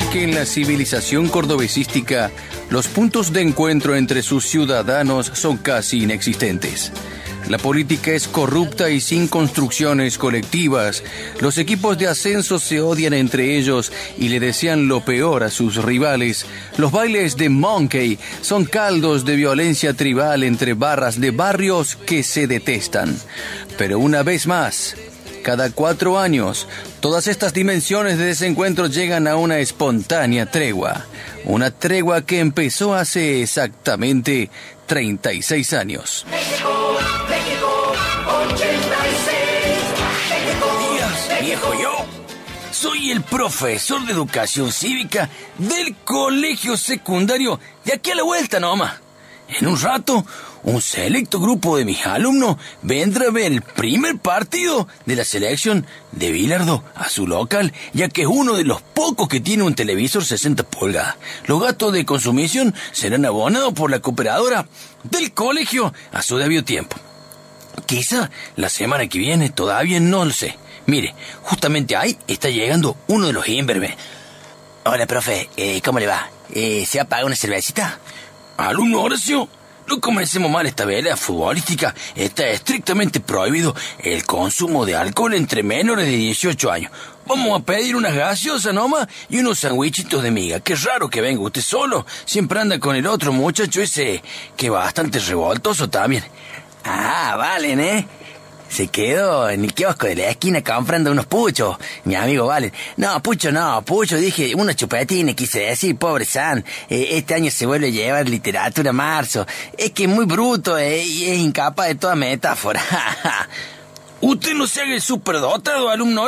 Que en la civilización cordobesística los puntos de encuentro entre sus ciudadanos son casi inexistentes. La política es corrupta y sin construcciones colectivas. Los equipos de ascenso se odian entre ellos y le desean lo peor a sus rivales. Los bailes de Monkey son caldos de violencia tribal entre barras de barrios que se detestan. Pero una vez más, cada cuatro años, todas estas dimensiones de desencuentro llegan a una espontánea tregua. Una tregua que empezó hace exactamente 36 años. días, viejo yo. Soy el profesor de educación cívica del colegio secundario de aquí a la vuelta nomás. En un rato, un selecto grupo de mis alumnos vendrá a ver el primer partido de la selección de Bilardo a su local, ya que es uno de los pocos que tiene un televisor 60 pulgadas. Los gastos de consumición serán abonados por la cooperadora del colegio a su debido tiempo. Quizá la semana que viene todavía no lo sé. Mire, justamente ahí está llegando uno de los imberbes. Hola, profe, eh, ¿cómo le va? Eh, ¿Se ha pagado una cervecita? Alumno Horacio, no comencemos mal esta velea futbolística. Está estrictamente prohibido el consumo de alcohol entre menores de 18 años. Vamos a pedir unas gaseosas nomás y unos sandwichitos de miga. Qué raro que venga usted solo. Siempre anda con el otro muchacho ese que bastante revoltoso también. Ah, valen, ¿eh? Se quedó en el kiosco de la esquina comprando unos puchos, mi amigo Valen. No, pucho no, pucho, dije, unos chupetines, quise decir, pobre San. Eh, este año se vuelve a llevar literatura a marzo. Es que es muy bruto eh, y es incapaz de toda metáfora. Usted no se haga el superdotado, alumno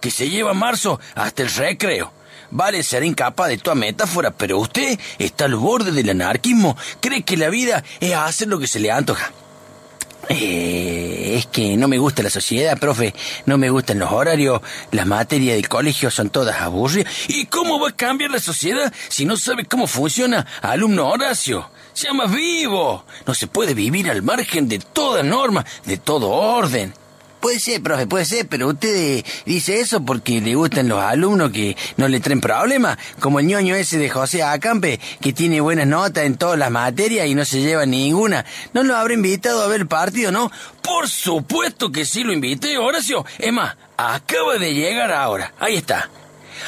que se lleva marzo hasta el recreo. Vale ser incapaz de toda metáfora, pero usted está al borde del anarquismo. Cree que la vida es hacer lo que se le antoja. Eh, es que no me gusta la sociedad, profe. No me gustan los horarios. Las materias del colegio son todas aburridas. ¿Y cómo va a cambiar la sociedad si no sabe cómo funciona, alumno Horacio? Sea más vivo. No se puede vivir al margen de toda norma, de todo orden. Puede ser, profe, puede ser, pero usted dice eso porque le gustan los alumnos que no le traen problemas, como el ñoño ese de José Acampe, que tiene buenas notas en todas las materias y no se lleva ninguna. ¿No lo habrá invitado a ver el partido, no? Por supuesto que sí lo invité, Horacio. Es más, acaba de llegar ahora. Ahí está.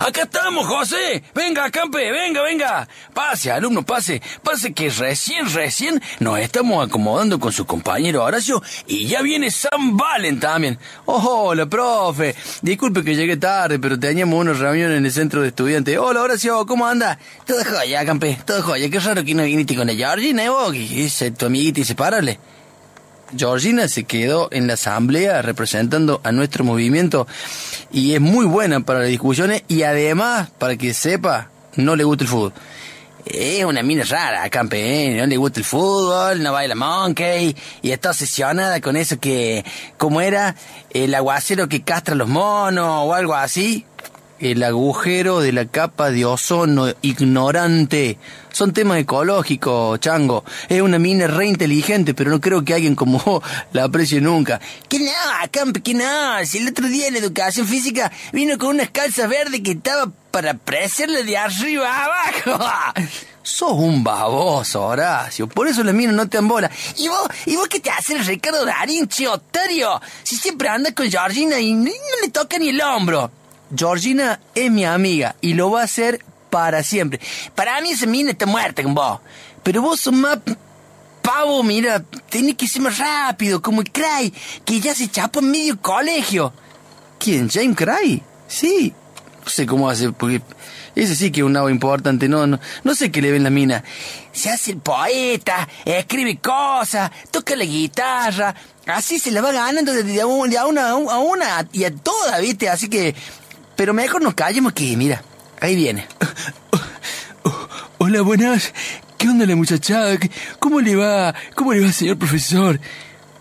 Acá estamos, José. Venga, Campe, venga, venga. Pase, alumno, pase. Pase que recién, recién nos estamos acomodando con su compañero Horacio y ya viene San Valen también. Oh, hola, profe. Disculpe que llegué tarde, pero teníamos una reunión en el centro de estudiantes. Hola, Horacio, ¿cómo anda? Todo joya, Campe, todo joya. Qué raro que no viniste con la Georgina, ¿eh, vos? Que es tu amiguita inseparable. Georgina se quedó en la asamblea representando a nuestro movimiento y es muy buena para las discusiones y además, para que sepa, no le gusta el fútbol. Es una mina rara, campe, ¿eh? no le gusta el fútbol, no baila monkey y está obsesionada con eso que, como era, el aguacero que castra los monos o algo así. El agujero de la capa de ozono ignorante. Son temas ecológicos, chango. Es una mina re inteligente, pero no creo que alguien como vos la aprecie nunca. Que no, campe, que no. Si el otro día en educación física vino con unas calzas verdes que estaba para apreciarle de arriba abajo. Sos un baboso, Horacio. Por eso la mina no te ambola. ¿Y vos, ¿Y vos qué te haces, Ricardo Darín, chiotario? Si siempre anda con Georgina y no le toca ni el hombro. Georgina es mi amiga y lo va a ser para siempre. Para mí esa mina está muerta con vos. Pero vos sos más pavo, mira, tenés que ser más rápido, como el Cray, que ya se chapó en medio colegio. ¿Quién? ¿James Cray? Sí. sé cómo hace, porque ese sí que es un agua importante, no, no, no sé qué le ven la mina. Se hace el poeta, escribe cosas, toca la guitarra, así se la va ganando de, a una a una y a toda, ¿viste? Así que, pero mejor nos callemos que, mira, ahí viene. Hola, buenas. ¿Qué onda la muchacha? ¿Cómo le va? ¿Cómo le va, señor profesor?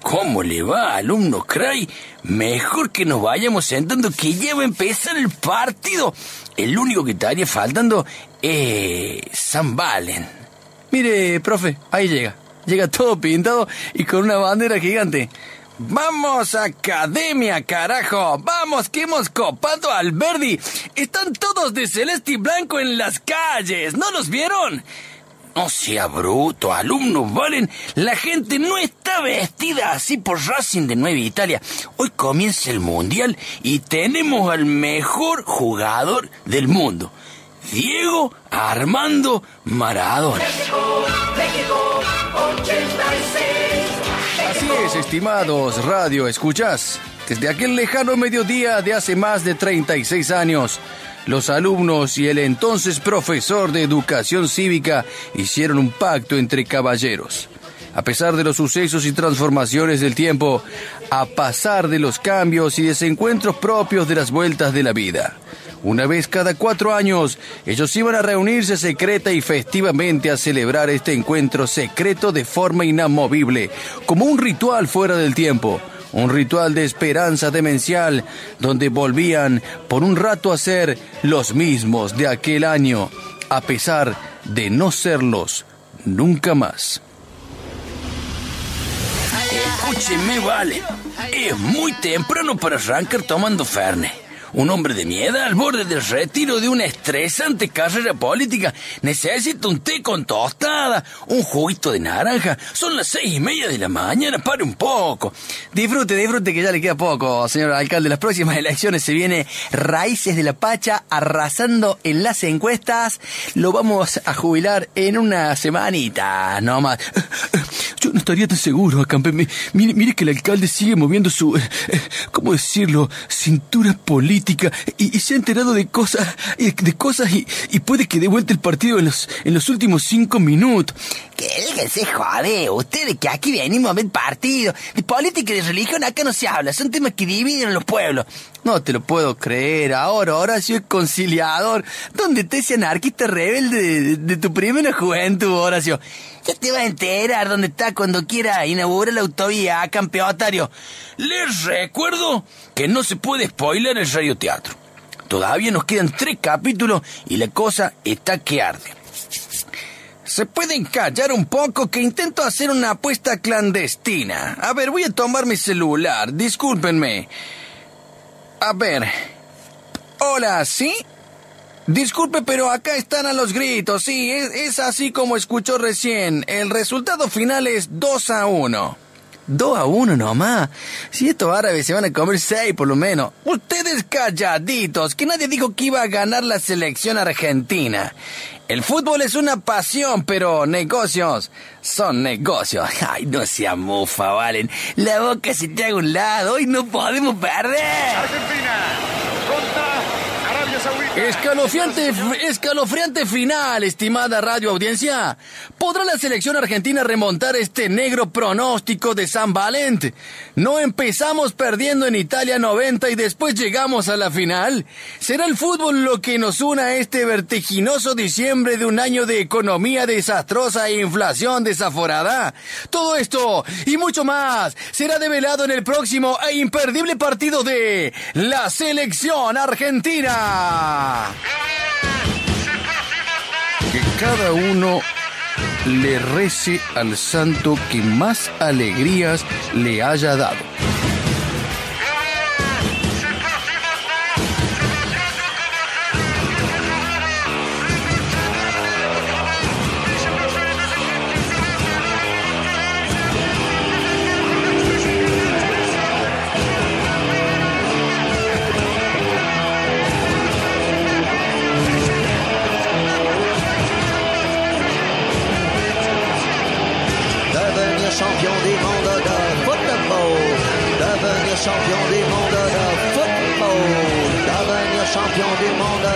¿Cómo le va, alumno Cray? Mejor que nos vayamos sentando que ya va a empezar el partido. El único que estaría faltando es San Valen. Mire, profe, ahí llega. Llega todo pintado y con una bandera gigante. Vamos, academia, carajo. Vamos, que hemos copado al Verdi. Están todos de celeste y blanco en las calles. ¿No los vieron? No sea bruto, alumnos Valen. La gente no está vestida así por Racing de Nueva Italia. Hoy comienza el Mundial y tenemos al mejor jugador del mundo. Diego Armando Maradona. Así es, estimados radio, ¿escuchas? Desde aquel lejano mediodía de hace más de 36 años, los alumnos y el entonces profesor de educación cívica hicieron un pacto entre caballeros. A pesar de los sucesos y transformaciones del tiempo, a pasar de los cambios y desencuentros propios de las vueltas de la vida. Una vez cada cuatro años, ellos iban a reunirse secreta y festivamente a celebrar este encuentro secreto de forma inamovible, como un ritual fuera del tiempo un ritual de esperanza demencial, donde volvían por un rato a ser los mismos de aquel año, a pesar de no serlos nunca más. Escúcheme, vale. Es muy temprano para arrancar tomando Ferne. Un hombre de miedo al borde del retiro de una estresante carrera política necesita un té con tostada, un juguito de naranja. Son las seis y media de la mañana, pare un poco. Disfrute, disfrute que ya le queda poco, señor alcalde. Las próximas elecciones se viene Raíces de la Pacha arrasando en las encuestas. Lo vamos a jubilar en una semanita, nomás. Yo no estaría tan seguro, acampe. Mire, mire que el alcalde sigue moviendo su, eh, eh, ¿cómo decirlo? Cintura política y, se ha enterado de cosas, de cosas y, puede que dé vuelta el partido en los, en los últimos cinco minutos. Que déjense jode, ustedes que aquí venimos a ver partido. De política y de religión acá no se habla, son temas que dividen los pueblos. No te lo puedo creer, ahora Horacio es conciliador. ¿Dónde está ese anarquista rebelde de, tu primera juventud, Horacio? Ya te va a enterar dónde está cuando quiera inaugurar la autovía, campeotario. Les recuerdo que no se puede spoiler el radioteatro. Todavía nos quedan tres capítulos y la cosa está que arde. ¿Se pueden callar un poco que intento hacer una apuesta clandestina? A ver, voy a tomar mi celular, discúlpenme. A ver. Hola, ¿sí? Disculpe, pero acá están a los gritos, sí, es, es así como escuchó recién. El resultado final es 2 a 1. 2 a 1 nomás. Si estos árabes se van a comer 6 por lo menos. Ustedes calladitos, que nadie dijo que iba a ganar la selección argentina. El fútbol es una pasión, pero negocios son negocios. Ay, no sea mufa, Valen. La boca se te haga un lado y no podemos perder. Argentina Escalofriante, escalofriante final, estimada radio audiencia. ¿Podrá la selección argentina remontar este negro pronóstico de San Valente? ¿No empezamos perdiendo en Italia 90 y después llegamos a la final? ¿Será el fútbol lo que nos una a este vertiginoso diciembre de un año de economía desastrosa e inflación desaforada? Todo esto y mucho más será develado en el próximo e imperdible partido de la selección argentina. Que cada uno le rece al santo que más alegrías le haya dado. puis on démonte